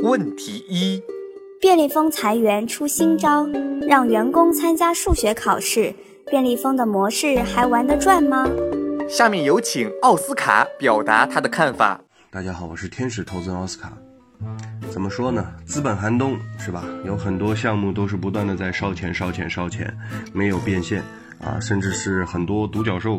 问题一：便利蜂裁员出新招，让员工参加数学考试。便利蜂的模式还玩得转吗？下面有请奥斯卡表达他的看法。大家好，我是天使投资人奥斯卡。怎么说呢？资本寒冬是吧？有很多项目都是不断的在烧钱、烧钱、烧钱，没有变现啊，甚至是很多独角兽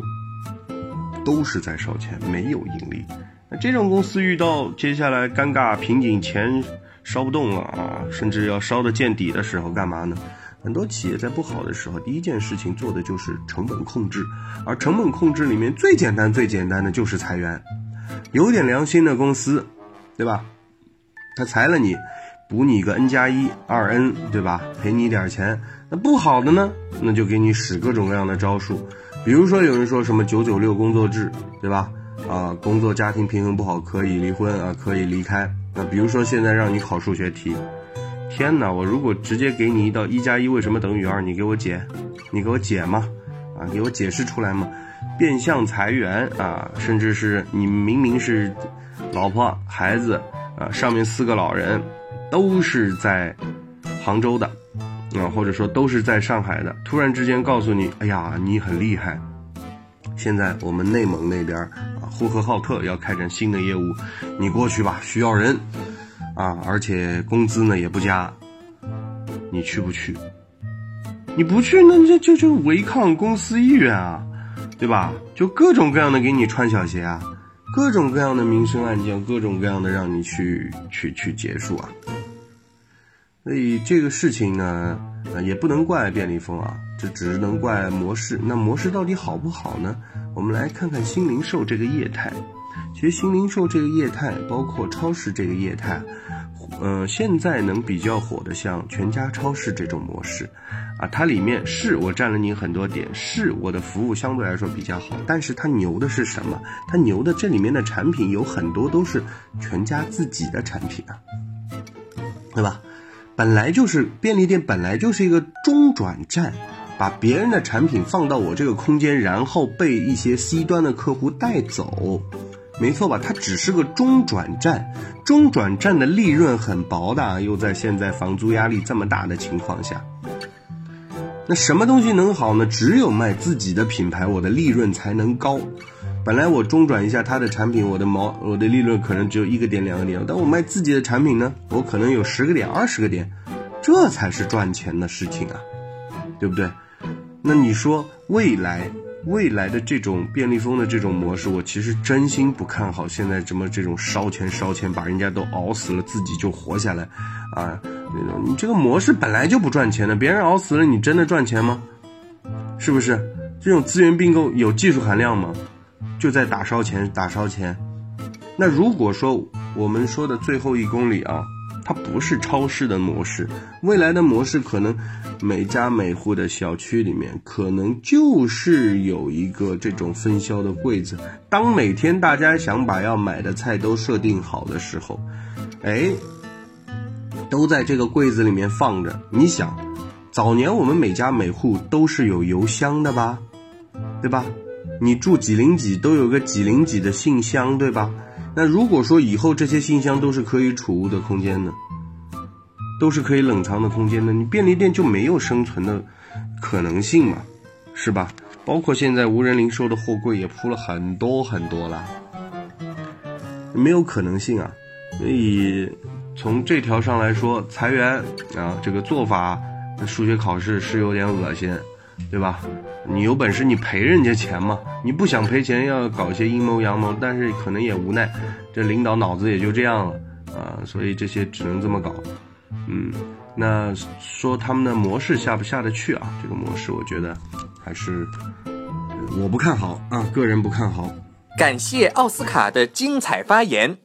都是在烧钱，没有盈利。那这种公司遇到接下来尴尬瓶颈，钱烧不动了啊，甚至要烧的见底的时候，干嘛呢？很多企业在不好的时候，第一件事情做的就是成本控制，而成本控制里面最简单、最简单的就是裁员。有点良心的公司，对吧？他裁了你，补你个 n 加一二 n，对吧？赔你点钱。那不好的呢，那就给你使各种各样的招数。比如说有人说什么九九六工作制，对吧？啊，工作家庭平衡不好可以离婚啊，可以离开。那比如说现在让你考数学题。天哪！我如果直接给你一道一加一为什么等于二，你给我解，你给我解吗？啊，给我解释出来吗？变相裁员啊，甚至是你明明是老婆孩子啊，上面四个老人都是在杭州的啊，或者说都是在上海的，突然之间告诉你，哎呀，你很厉害，现在我们内蒙那边，呼和浩特要开展新的业务，你过去吧，需要人。啊，而且工资呢也不加，你去不去？你不去，那这就就违抗公司意愿啊，对吧？就各种各样的给你穿小鞋啊，各种各样的民生案件，各种各样的让你去去去结束啊。所以这个事情呢，也不能怪便利蜂啊，这只能怪模式。那模式到底好不好呢？我们来看看新零售这个业态。其实新零售这个业态，包括超市这个业态，呃，现在能比较火的像全家超市这种模式，啊，它里面是我占了你很多点，是我的服务相对来说比较好，但是它牛的是什么？它牛的这里面的产品有很多都是全家自己的产品啊，对吧？本来就是便利店，本来就是一个中转站，把别人的产品放到我这个空间，然后被一些 C 端的客户带走。没错吧？它只是个中转站，中转站的利润很薄的，又在现在房租压力这么大的情况下，那什么东西能好呢？只有卖自己的品牌，我的利润才能高。本来我中转一下他的产品，我的毛我的利润可能只有一个点两个点，但我卖自己的产品呢，我可能有十个点二十个点，这才是赚钱的事情啊，对不对？那你说未来？未来的这种便利蜂的这种模式，我其实真心不看好。现在这么这种烧钱烧钱，把人家都熬死了，自己就活下来，啊，那种你这个模式本来就不赚钱的，别人熬死了，你真的赚钱吗？是不是？这种资源并购有技术含量吗？就在打烧钱，打烧钱。那如果说我们说的最后一公里啊。它不是超市的模式，未来的模式可能每家每户的小区里面可能就是有一个这种分销的柜子。当每天大家想把要买的菜都设定好的时候，哎，都在这个柜子里面放着。你想，早年我们每家每户都是有邮箱的吧，对吧？你住几零几都有个几零几的信箱，对吧？那如果说以后这些信箱都是可以储物的空间呢，都是可以冷藏的空间呢，你便利店就没有生存的可能性嘛，是吧？包括现在无人零售的货柜也铺了很多很多了，没有可能性啊。所以从这条上来说，裁员啊这个做法，数学考试是有点恶心。对吧？你有本事你赔人家钱嘛？你不想赔钱，要搞一些阴谋阳谋，但是可能也无奈，这领导脑子也就这样了啊，所以这些只能这么搞。嗯，那说他们的模式下不下得去啊？这个模式我觉得还是我不看好啊，个人不看好。感谢奥斯卡的精彩发言。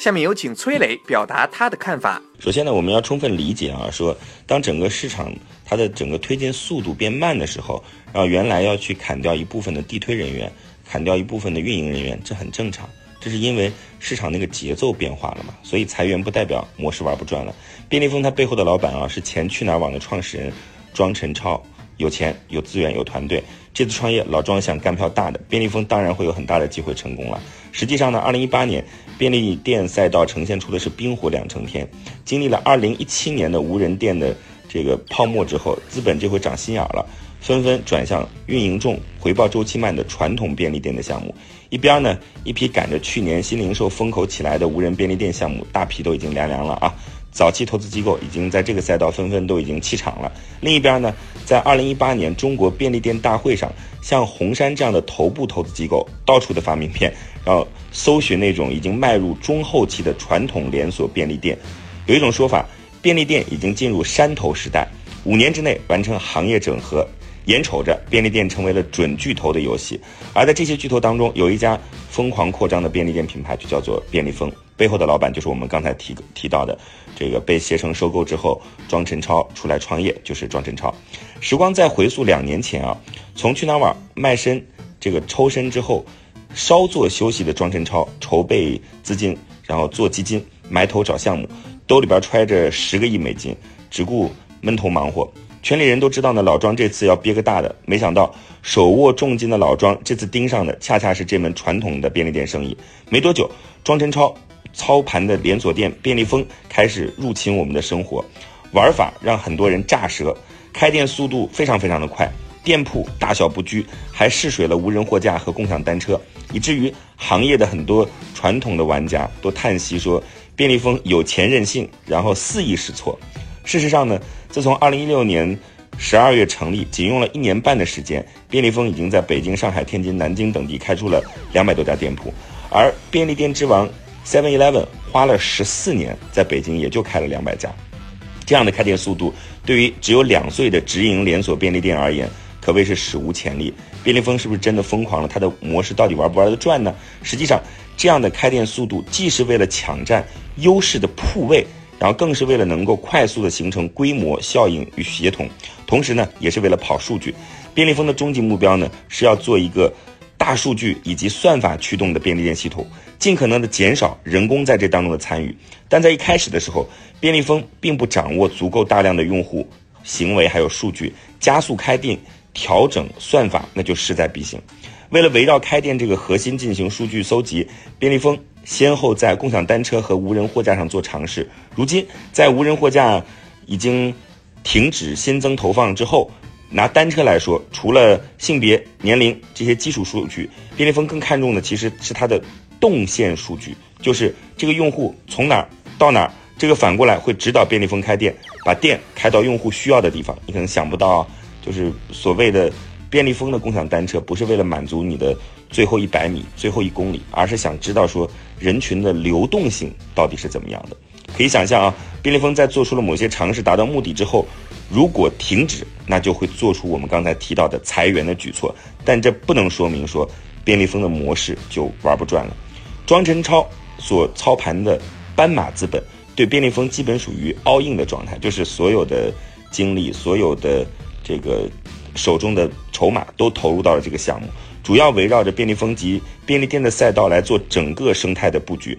下面有请崔磊表达他的看法。首先呢，我们要充分理解啊，说当整个市场它的整个推进速度变慢的时候，然后原来要去砍掉一部分的地推人员，砍掉一部分的运营人员，这很正常。这是因为市场那个节奏变化了嘛，所以裁员不代表模式玩不转了。便利蜂它背后的老板啊，是前去哪儿网的创始人庄晨超，有钱、有资源、有团队。这次创业，老庄想干票大的，便利蜂当然会有很大的机会成功了。实际上呢，二零一八年便利店赛道呈现出的是冰火两重天。经历了二零一七年的无人店的这个泡沫之后，资本这回长心眼了，纷纷转向运营重、回报周期慢的传统便利店的项目。一边呢，一批赶着去年新零售风口起来的无人便利店项目，大批都已经凉凉了啊。早期投资机构已经在这个赛道纷纷都已经弃场了。另一边呢，在二零一八年中国便利店大会上，像红杉这样的头部投资机构到处的发名片，然后搜寻那种已经迈入中后期的传统连锁便利店。有一种说法，便利店已经进入山头时代，五年之内完成行业整合。眼瞅着便利店成为了准巨头的。游戏，而在这些巨头当中，有一家疯狂扩张的便利店品牌，就叫做便利蜂。背后的老板就是我们刚才提提到的，这个被携程收购之后，庄辰超出来创业，就是庄辰超。时光再回溯两年前啊，从去哪儿网卖身这个抽身之后，稍作休息的庄辰超筹备资金，然后做基金，埋头找项目，兜里边揣着十个亿美金，只顾闷头忙活。圈里人都知道呢，老庄这次要憋个大的，没想到手握重金的老庄这次盯上的恰恰是这门传统的便利店生意。没多久，庄晨超操盘的连锁店便利蜂开始入侵我们的生活，玩法让很多人炸舌，开店速度非常非常的快，店铺大小不拘，还试水了无人货架和共享单车，以至于行业的很多传统的玩家都叹息说，便利蜂有钱任性，然后肆意试错。事实上呢。自从二零一六年十二月成立，仅用了一年半的时间，便利蜂已经在北京、上海、天津、南京等地开出了两百多家店铺，而便利店之王 Seven Eleven 花了十四年，在北京也就开了两百家。这样的开店速度，对于只有两岁的直营连锁便利店而言，可谓是史无前例。便利蜂是不是真的疯狂了？它的模式到底玩不玩得转呢？实际上，这样的开店速度，既是为了抢占优势的铺位。然后更是为了能够快速的形成规模效应与协同，同时呢，也是为了跑数据。便利蜂的终极目标呢，是要做一个大数据以及算法驱动的便利店系统，尽可能的减少人工在这当中的参与。但在一开始的时候，便利蜂并不掌握足够大量的用户行为还有数据，加速开店调整算法那就势在必行。为了围绕开店这个核心进行数据搜集，便利蜂。先后在共享单车和无人货架上做尝试，如今在无人货架已经停止新增投放之后，拿单车来说，除了性别、年龄这些基础数据，便利蜂更看重的其实是它的动线数据，就是这个用户从哪儿到哪儿，这个反过来会指导便利蜂开店，把店开到用户需要的地方。你可能想不到，就是所谓的便利蜂的共享单车，不是为了满足你的最后一百米、最后一公里，而是想知道说。人群的流动性到底是怎么样的？可以想象啊，便利蜂在做出了某些尝试达到目的之后，如果停止，那就会做出我们刚才提到的裁员的举措。但这不能说明说便利蜂的模式就玩不转了。庄晨超所操盘的斑马资本对便利蜂基本属于 all in 的状态，就是所有的精力、所有的这个手中的筹码都投入到了这个项目。主要围绕着便利蜂及便利店的赛道来做整个生态的布局。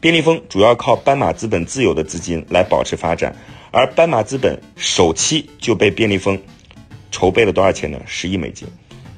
便利蜂主要靠斑马资本自有的资金来保持发展，而斑马资本首期就被便利蜂筹备了多少钱呢？十亿美金。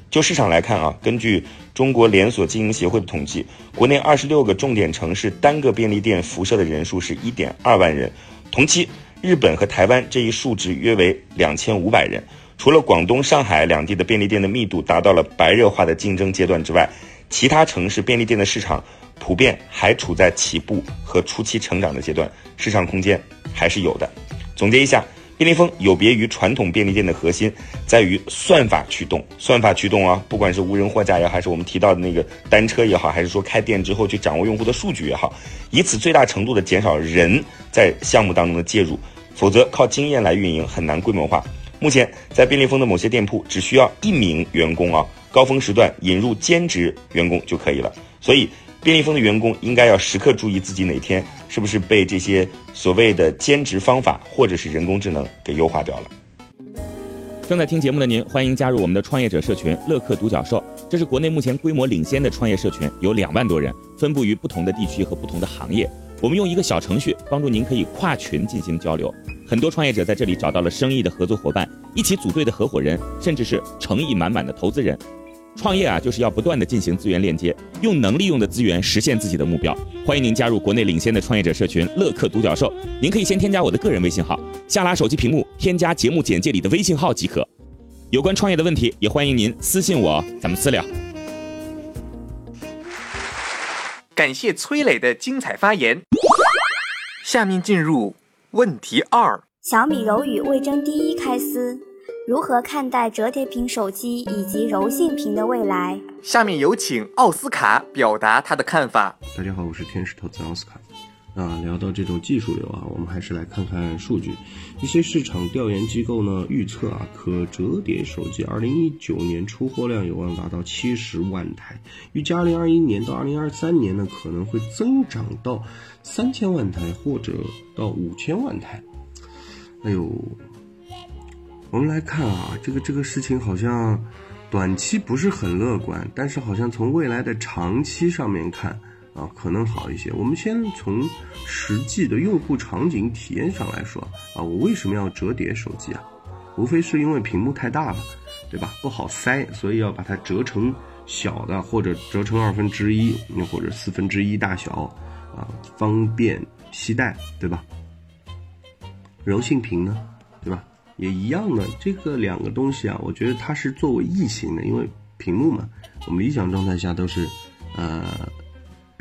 就市场来看啊，根据中国连锁经营协会的统计，国内二十六个重点城市单个便利店辐射的人数是一点二万人。同期，日本和台湾这一数值约为两千五百人。除了广东、上海两地的便利店的密度达到了白热化的竞争阶段之外，其他城市便利店的市场普遍还处在起步和初期成长的阶段，市场空间还是有的。总结一下，便利蜂有别于传统便利店的核心在于算法驱动，算法驱动啊，不管是无人货架也好，还是我们提到的那个单车也好，还是说开店之后去掌握用户的数据也好，以此最大程度的减少人在项目当中的介入，否则靠经验来运营很难规模化。目前，在便利蜂的某些店铺，只需要一名员工啊，高峰时段引入兼职员工就可以了。所以，便利蜂的员工应该要时刻注意自己哪天是不是被这些所谓的兼职方法或者是人工智能给优化掉了。正在听节目的您，欢迎加入我们的创业者社群乐客独角兽。这是国内目前规模领先的创业社群，有两万多人，分布于不同的地区和不同的行业。我们用一个小程序帮助您可以跨群进行交流。很多创业者在这里找到了生意的合作伙伴，一起组队的合伙人，甚至是诚意满满的投资人。创业啊，就是要不断的进行资源链接，用能利用的资源实现自己的目标。欢迎您加入国内领先的创业者社群乐客独角兽。您可以先添加我的个人微信号，下拉手机屏幕添加节目简介里的微信号即可。有关创业的问题，也欢迎您私信我，咱们私聊。感谢崔磊的精彩发言。下面进入问题二：小米柔宇味征第一开撕，如何看待折叠屏手机以及柔性屏的未来？下面有请奥斯卡表达他的看法。大家好，我是天使投资奥斯卡。啊，聊到这种技术流啊，我们还是来看看数据。一些市场调研机构呢预测啊，可折叠手机二零一九年出货量有望达到七十万台，预计二零二一年到二零二三年呢可能会增长到三千万台或者到五千万台。哎呦，我们来看啊，这个这个事情好像短期不是很乐观，但是好像从未来的长期上面看。啊，可能好一些。我们先从实际的用户场景体验上来说啊，我为什么要折叠手机啊？无非是因为屏幕太大了，对吧？不好塞，所以要把它折成小的，或者折成二分之一，或者四分之一大小，啊，方便携带，对吧？柔性屏呢，也一样的，这个两个东西啊，我觉得它是作为异形的，因为屏幕嘛，我们理想状态下都是，呃。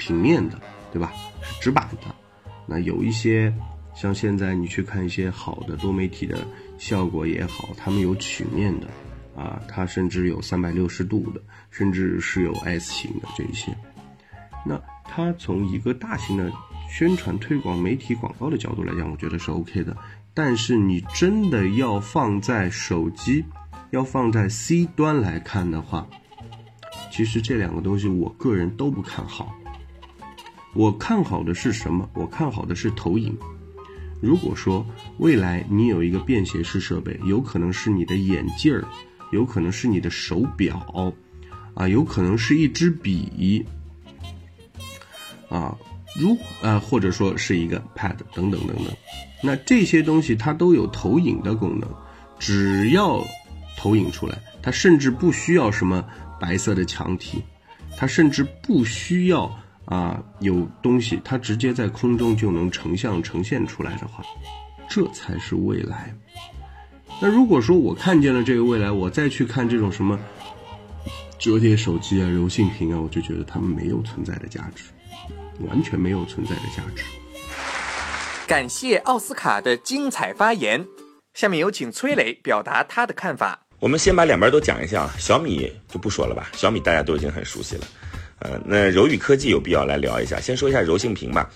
平面的，对吧？是直板的。那有一些像现在你去看一些好的多媒体的效果也好，他们有曲面的啊，它甚至有三百六十度的，甚至是有 S 型的这一些。那它从一个大型的宣传推广、媒体广告的角度来讲，我觉得是 OK 的。但是你真的要放在手机，要放在 C 端来看的话，其实这两个东西我个人都不看好。我看好的是什么？我看好的是投影。如果说未来你有一个便携式设备，有可能是你的眼镜儿，有可能是你的手表，啊，有可能是一支笔，如呃，或者说是一个 Pad 等等等等，那这些东西它都有投影的功能，只要投影出来，它甚至不需要什么白色的墙体，它甚至不需要。啊，有东西它直接在空中就能成像呈现出来的话，这才是未来。那如果说我看见了这个未来，我再去看这种什么折叠手机啊、柔性屏啊，我就觉得它们没有存在的价值，完全没有存在的价值。感谢奥斯卡的精彩发言，下面有请崔磊表达他的看法。我们先把两边都讲一下啊，小米就不说了吧，小米大家都已经很熟悉了。呃，那柔宇科技有必要来聊一下。先说一下柔性屏吧，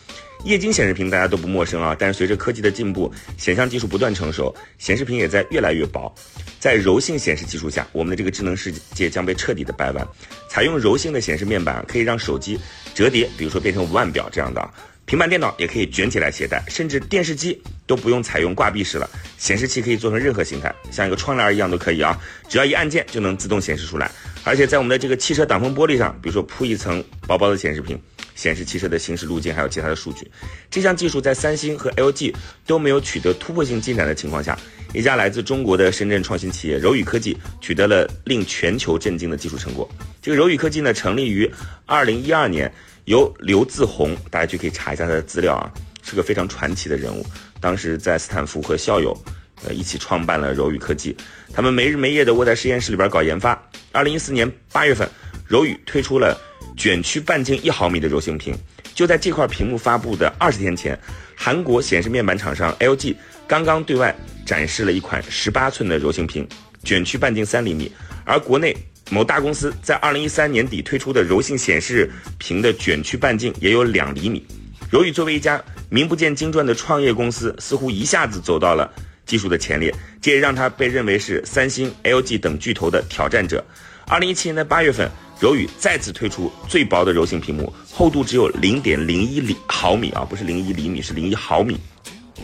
液晶显示屏大家都不陌生啊。但是随着科技的进步，显像技术不断成熟，显示屏也在越来越薄。在柔性显示技术下，我们的这个智能世界将被彻底的掰弯。采用柔性的显示面板，可以让手机折叠，比如说变成腕表这样的。平板电脑也可以卷起来携带，甚至电视机都不用采用挂壁式了，显示器可以做成任何形态，像一个窗帘一样都可以啊，只要一按键就能自动显示出来。而且在我们的这个汽车挡风玻璃上，比如说铺一层薄薄的显示屏，显示汽车的行驶路径还有其他的数据。这项技术在三星和 LG 都没有取得突破性进展的情况下，一家来自中国的深圳创新企业柔宇科技取得了令全球震惊的技术成果。这个柔宇科技呢，成立于二零一二年。由刘自宏，大家就可以查一下他的资料啊，是个非常传奇的人物。当时在斯坦福和校友，呃，一起创办了柔宇科技。他们没日没夜的窝在实验室里边搞研发。二零一四年八月份，柔宇推出了卷曲半径一毫米的柔性屏。就在这块屏幕发布的二十天前，韩国显示面板厂商 LG 刚刚对外展示了一款十八寸的柔性屏，卷曲半径三厘米。而国内。某大公司在二零一三年底推出的柔性显示屏的卷曲半径也有两厘米。柔宇作为一家名不见经传的创业公司，似乎一下子走到了技术的前列，这也让它被认为是三星、LG 等巨头的挑战者。二零一七年的八月份，柔宇再次推出最薄的柔性屏幕，厚度只有零点零一厘毫米啊，不是零一厘米，是零一毫米。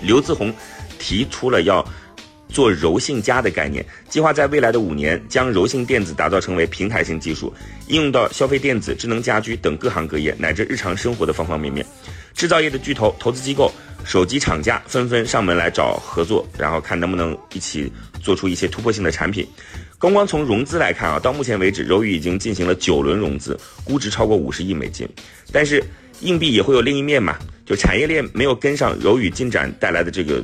刘自宏提出了要做柔性家的概念，计划在未来的五年将柔性电子打造成为平台型技术，应用到消费电子、智能家居等各行各业，乃至日常生活的方方面面。制造业的巨头、投资机构、手机厂家纷纷上门来找合作，然后看能不能一起做出一些突破性的产品。光光从融资来看啊，到目前为止，柔宇已经进行了九轮融资，估值超过五十亿美金。但是硬币也会有另一面嘛，就产业链没有跟上柔宇进展带来的这个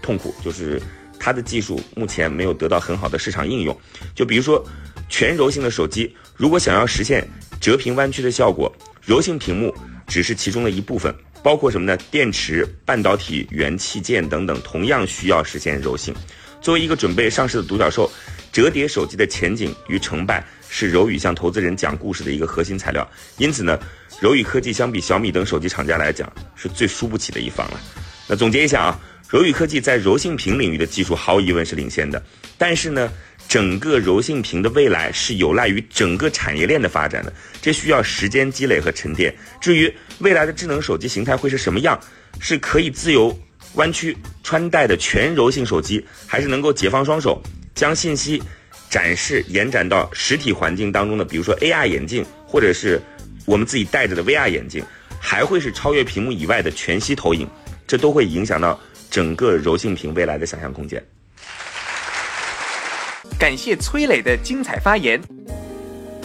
痛苦，就是它的技术目前没有得到很好的市场应用。就比如说全柔性的手机，如果想要实现折屏弯曲的效果，柔性屏幕只是其中的一部分，包括什么呢？电池、半导体、元器件等等，同样需要实现柔性。作为一个准备上市的独角兽。折叠手机的前景与成败是柔宇向投资人讲故事的一个核心材料，因此呢，柔宇科技相比小米等手机厂家来讲是最输不起的一方了。那总结一下啊，柔宇科技在柔性屏领域的技术毫无疑问是领先的，但是呢，整个柔性屏的未来是有赖于整个产业链的发展的，这需要时间积累和沉淀。至于未来的智能手机形态会是什么样，是可以自由弯曲穿戴的全柔性手机，还是能够解放双手？将信息展示延展到实体环境当中的，比如说 AR 眼镜，或者是我们自己戴着的 VR 眼镜，还会是超越屏幕以外的全息投影，这都会影响到整个柔性屏未来的想象空间。感谢崔磊的精彩发言。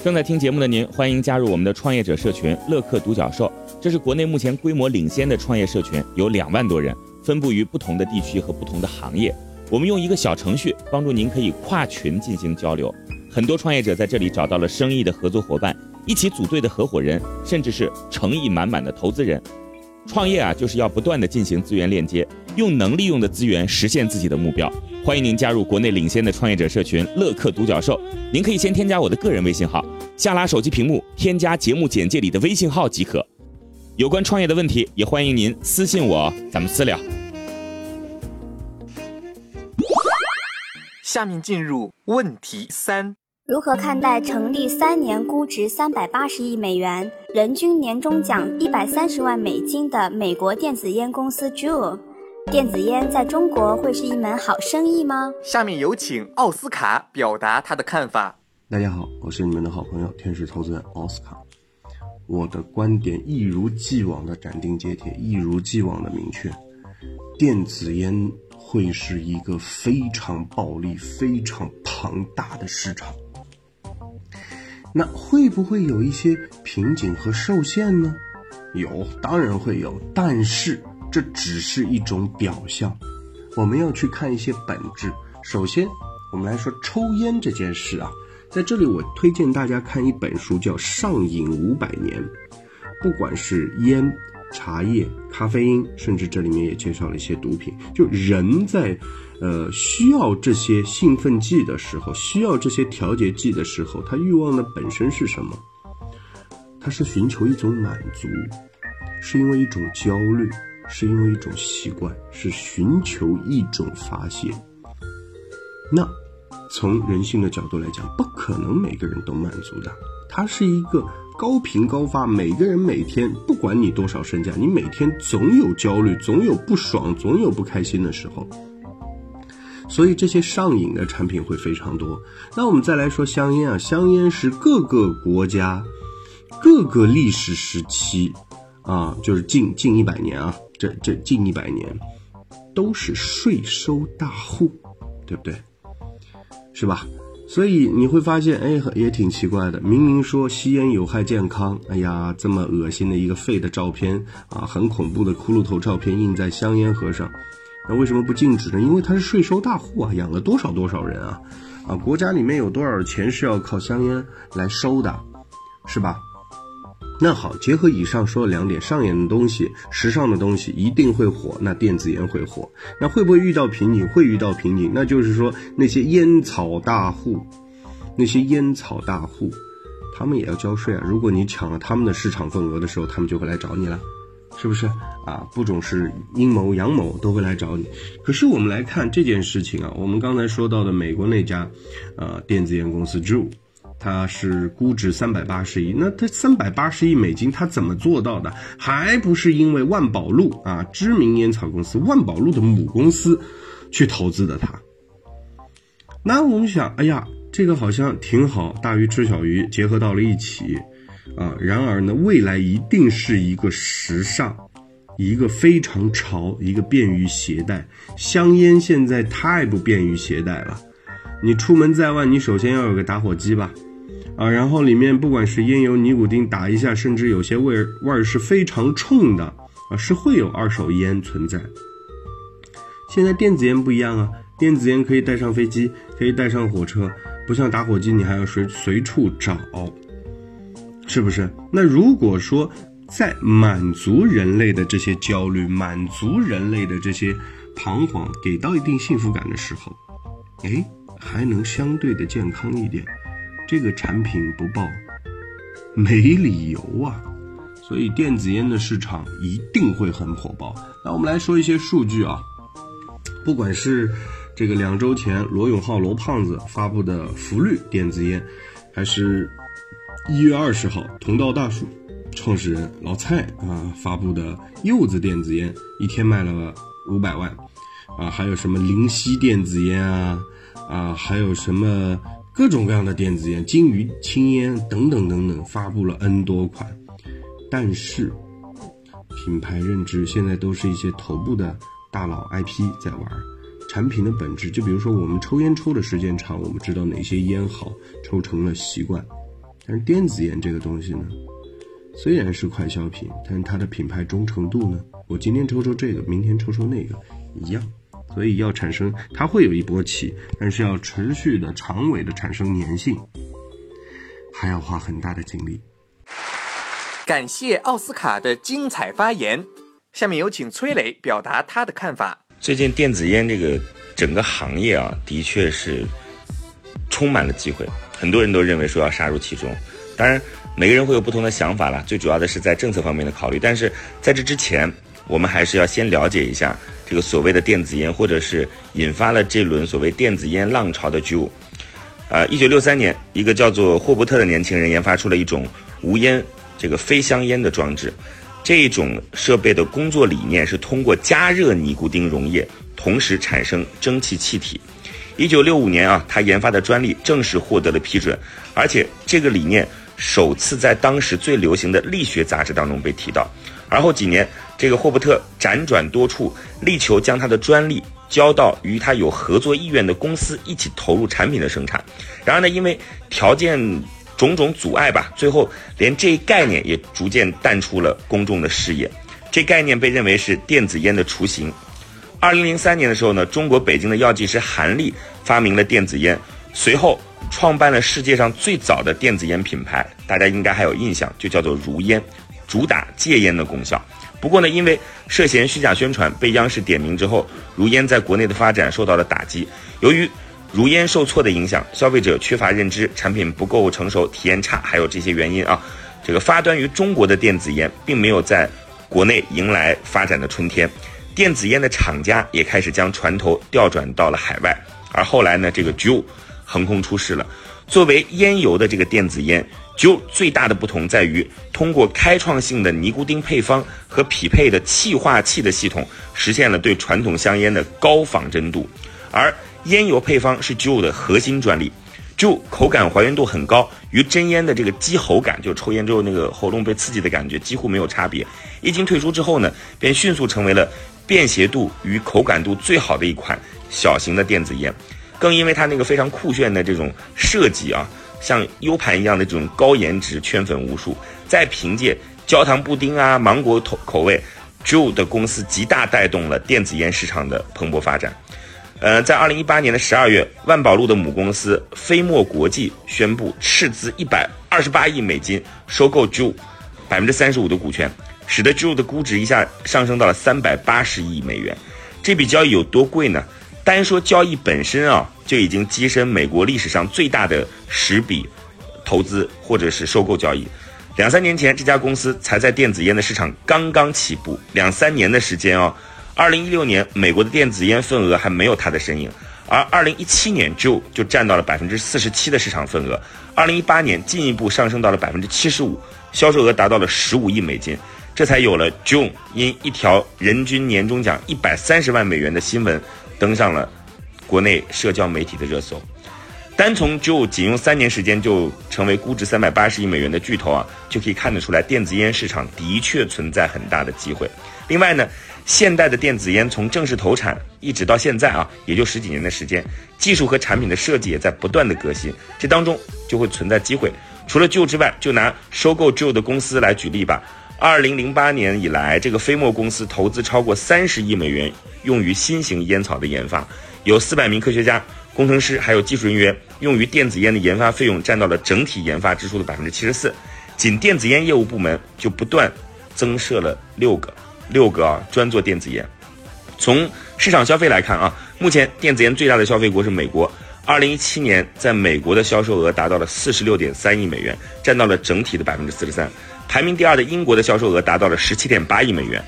正在听节目的您，欢迎加入我们的创业者社群“乐客独角兽”，这是国内目前规模领先的创业社群，有两万多人，分布于不同的地区和不同的行业。我们用一个小程序帮助您，可以跨群进行交流。很多创业者在这里找到了生意的合作伙伴，一起组队的合伙人，甚至是诚意满满的投资人。创业啊，就是要不断的进行资源链接，用能利用的资源实现自己的目标。欢迎您加入国内领先的创业者社群“乐客独角兽”。您可以先添加我的个人微信号，下拉手机屏幕添加节目简介里的微信号即可。有关创业的问题，也欢迎您私信我，咱们私聊。下面进入问题三：如何看待成立三年、估值三百八十亿美元、人均年终奖一百三十万美金的美国电子烟公司 Juul？电子烟在中国会是一门好生意吗？下面有请奥斯卡表达他的看法。大家好，我是你们的好朋友天使投资人奥斯卡。我的观点一如既往的斩钉截铁，一如既往的明确：电子烟。会是一个非常暴利、非常庞大的市场。那会不会有一些瓶颈和受限呢？有，当然会有。但是这只是一种表象，我们要去看一些本质。首先，我们来说抽烟这件事啊，在这里我推荐大家看一本书，叫《上瘾五百年》，不管是烟。茶叶、咖啡因，甚至这里面也介绍了一些毒品。就人在，呃，需要这些兴奋剂的时候，需要这些调节剂的时候，他欲望的本身是什么？他是寻求一种满足，是因为一种焦虑，是因为一种习惯，是寻求一种发泄。那从人性的角度来讲，不可能每个人都满足的，它是一个。高频高发，每个人每天，不管你多少身价，你每天总有焦虑，总有不爽，总有不开心的时候。所以这些上瘾的产品会非常多。那我们再来说香烟啊，香烟是各个国家、各个历史时期啊，就是近近一百年啊，这这近一百年都是税收大户，对不对？是吧？所以你会发现，哎，也挺奇怪的。明明说吸烟有害健康，哎呀，这么恶心的一个肺的照片啊，很恐怖的骷髅头照片印在香烟盒上，那为什么不禁止呢？因为他是税收大户啊，养了多少多少人啊，啊，国家里面有多少钱是要靠香烟来收的，是吧？那好，结合以上说的两点，上瘾的东西、时尚的东西一定会火，那电子烟会火，那会不会遇到瓶颈？会遇到瓶颈，那就是说那些烟草大户，那些烟草大户，他们也要交税啊。如果你抢了他们的市场份额的时候，他们就会来找你了，是不是啊？不种是阴谋阳谋都会来找你。可是我们来看这件事情啊，我们刚才说到的美国那家，呃，电子烟公司 Juul。它是估值三百八十亿，那它三百八十亿美金，它怎么做到的？还不是因为万宝路啊，知名烟草公司万宝路的母公司去投资的它。那我们想，哎呀，这个好像挺好，大鱼吃小鱼，结合到了一起啊。然而呢，未来一定是一个时尚，一个非常潮，一个便于携带。香烟现在太不便于携带了，你出门在外，你首先要有个打火机吧，啊，然后里面不管是烟油、尼古丁打一下，甚至有些味儿味儿是非常冲的啊，是会有二手烟存在。现在电子烟不一样啊。电子烟可以带上飞机，可以带上火车，不像打火机，你还要随随处找，是不是？那如果说在满足人类的这些焦虑，满足人类的这些彷徨，给到一定幸福感的时候，哎，还能相对的健康一点，这个产品不爆，没理由啊。所以电子烟的市场一定会很火爆。那我们来说一些数据啊，不管是。这个两周前，罗永浩罗胖子发布的福绿电子烟，还是一月二十号，同道大树创始人老蔡啊发布的柚子电子烟，一天卖了五百万，啊，还有什么灵犀电子烟啊，啊，还有什么各种各样的电子烟，金鱼青烟等等等等，发布了 N 多款，但是品牌认知现在都是一些头部的大佬 IP 在玩。产品的本质，就比如说我们抽烟抽的时间长，我们知道哪些烟好，抽成了习惯。但是电子烟这个东西呢，虽然是快消品，但是它的品牌忠诚度呢，我今天抽抽这个，明天抽抽那个，一样。所以要产生，它会有一波起，但是要持续的、长尾的产生粘性，还要花很大的精力。感谢奥斯卡的精彩发言，下面有请崔磊表达他的看法。最近电子烟这个整个行业啊，的确是充满了机会，很多人都认为说要杀入其中。当然，每个人会有不同的想法了。最主要的是在政策方面的考虑。但是在这之前，我们还是要先了解一下这个所谓的电子烟，或者是引发了这轮所谓电子烟浪潮的 Ju。呃，一九六三年，一个叫做霍伯特的年轻人研发出了一种无烟这个非香烟的装置。这种设备的工作理念是通过加热尼古丁溶液，同时产生蒸汽气体。一九六五年啊，他研发的专利正式获得了批准，而且这个理念首次在当时最流行的力学杂志当中被提到。而后几年，这个霍伯特辗转多处，力求将他的专利交到与他有合作意愿的公司一起投入产品的生产。然而呢，因为条件。种种阻碍吧，最后连这一概念也逐渐淡出了公众的视野。这概念被认为是电子烟的雏形。二零零三年的时候呢，中国北京的药剂师韩立发明了电子烟，随后创办了世界上最早的电子烟品牌，大家应该还有印象，就叫做如烟，主打戒烟的功效。不过呢，因为涉嫌虚假宣传被央视点名之后，如烟在国内的发展受到了打击。由于如烟受挫的影响，消费者缺乏认知，产品不够成熟，体验差，还有这些原因啊。这个发端于中国的电子烟，并没有在国内迎来发展的春天。电子烟的厂家也开始将船头调转到了海外。而后来呢，这个 Juul 横空出世了。作为烟油的这个电子烟，Juul 最大的不同在于通过开创性的尼古丁配方和匹配的气化器的系统，实现了对传统香烟的高仿真度，而。烟油配方是 Juul 的核心专利，Ju 口感还原度很高，与真烟的这个激喉感，就抽烟之后那个喉咙被刺激的感觉几乎没有差别。一经退出之后呢，便迅速成为了便携度与口感度最好的一款小型的电子烟。更因为它那个非常酷炫的这种设计啊，像 U 盘一样的这种高颜值圈粉无数。再凭借焦糖布丁啊、芒果口口味，Ju 的公司极大带动了电子烟市场的蓬勃发展。呃，在二零一八年的十二月，万宝路的母公司飞墨国际宣布斥资一百二十八亿美金收购 Ju，百分之三十五的股权，使得 Juul 的估值一下上升到了三百八十亿美元。这笔交易有多贵呢？单说交易本身啊，就已经跻身美国历史上最大的十笔投资或者是收购交易。两三年前，这家公司才在电子烟的市场刚刚起步，两三年的时间哦。二零一六年，美国的电子烟份额还没有它的身影，而二零一七年 Joe 就占到了百分之四十七的市场份额，二零一八年进一步上升到了百分之七十五，销售额达到了十五亿美金，这才有了 Joe 因一条人均年终奖一百三十万美元的新闻登上了国内社交媒体的热搜。单从 Joe 仅用三年时间就成为估值三百八十亿美元的巨头啊，就可以看得出来电子烟市场的确存在很大的机会。另外呢，现代的电子烟从正式投产一直到现在啊，也就十几年的时间，技术和产品的设计也在不断的革新，这当中就会存在机会。除了 Joe 之外，就拿收购 Joe 的公司来举例吧。二零零八年以来，这个飞墨公司投资超过三十亿美元，用于新型烟草的研发，有四百名科学家。工程师还有技术人员用于电子烟的研发费用占到了整体研发支出的百分之七十四，仅电子烟业务部门就不断增设了六个，六个啊专做电子烟。从市场消费来看啊，目前电子烟最大的消费国是美国，二零一七年在美国的销售额达到了四十六点三亿美元，占到了整体的百分之四十三。排名第二的英国的销售额达到了十七点八亿美元。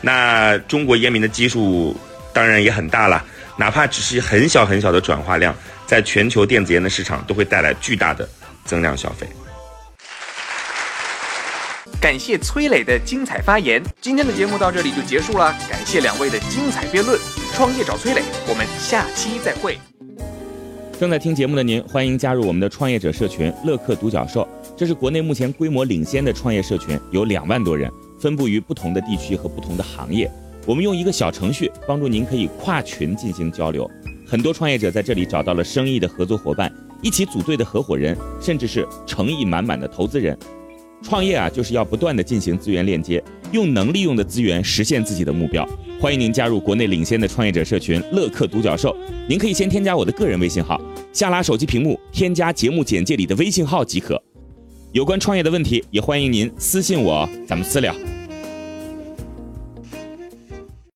那中国烟民的基数当然也很大了。哪怕只是很小很小的转化量，在全球电子烟的市场都会带来巨大的增量消费。感谢崔磊的精彩发言，今天的节目到这里就结束了。感谢两位的精彩辩论，创业找崔磊，我们下期再会。正在听节目的您，欢迎加入我们的创业者社群乐客独角兽，这是国内目前规模领先的创业社群，有两万多人，分布于不同的地区和不同的行业。我们用一个小程序帮助您，可以跨群进行交流。很多创业者在这里找到了生意的合作伙伴，一起组队的合伙人，甚至是诚意满满的投资人。创业啊，就是要不断的进行资源链接，用能利用的资源实现自己的目标。欢迎您加入国内领先的创业者社群乐客独角兽。您可以先添加我的个人微信号，下拉手机屏幕添加节目简介里的微信号即可。有关创业的问题，也欢迎您私信我，咱们私聊。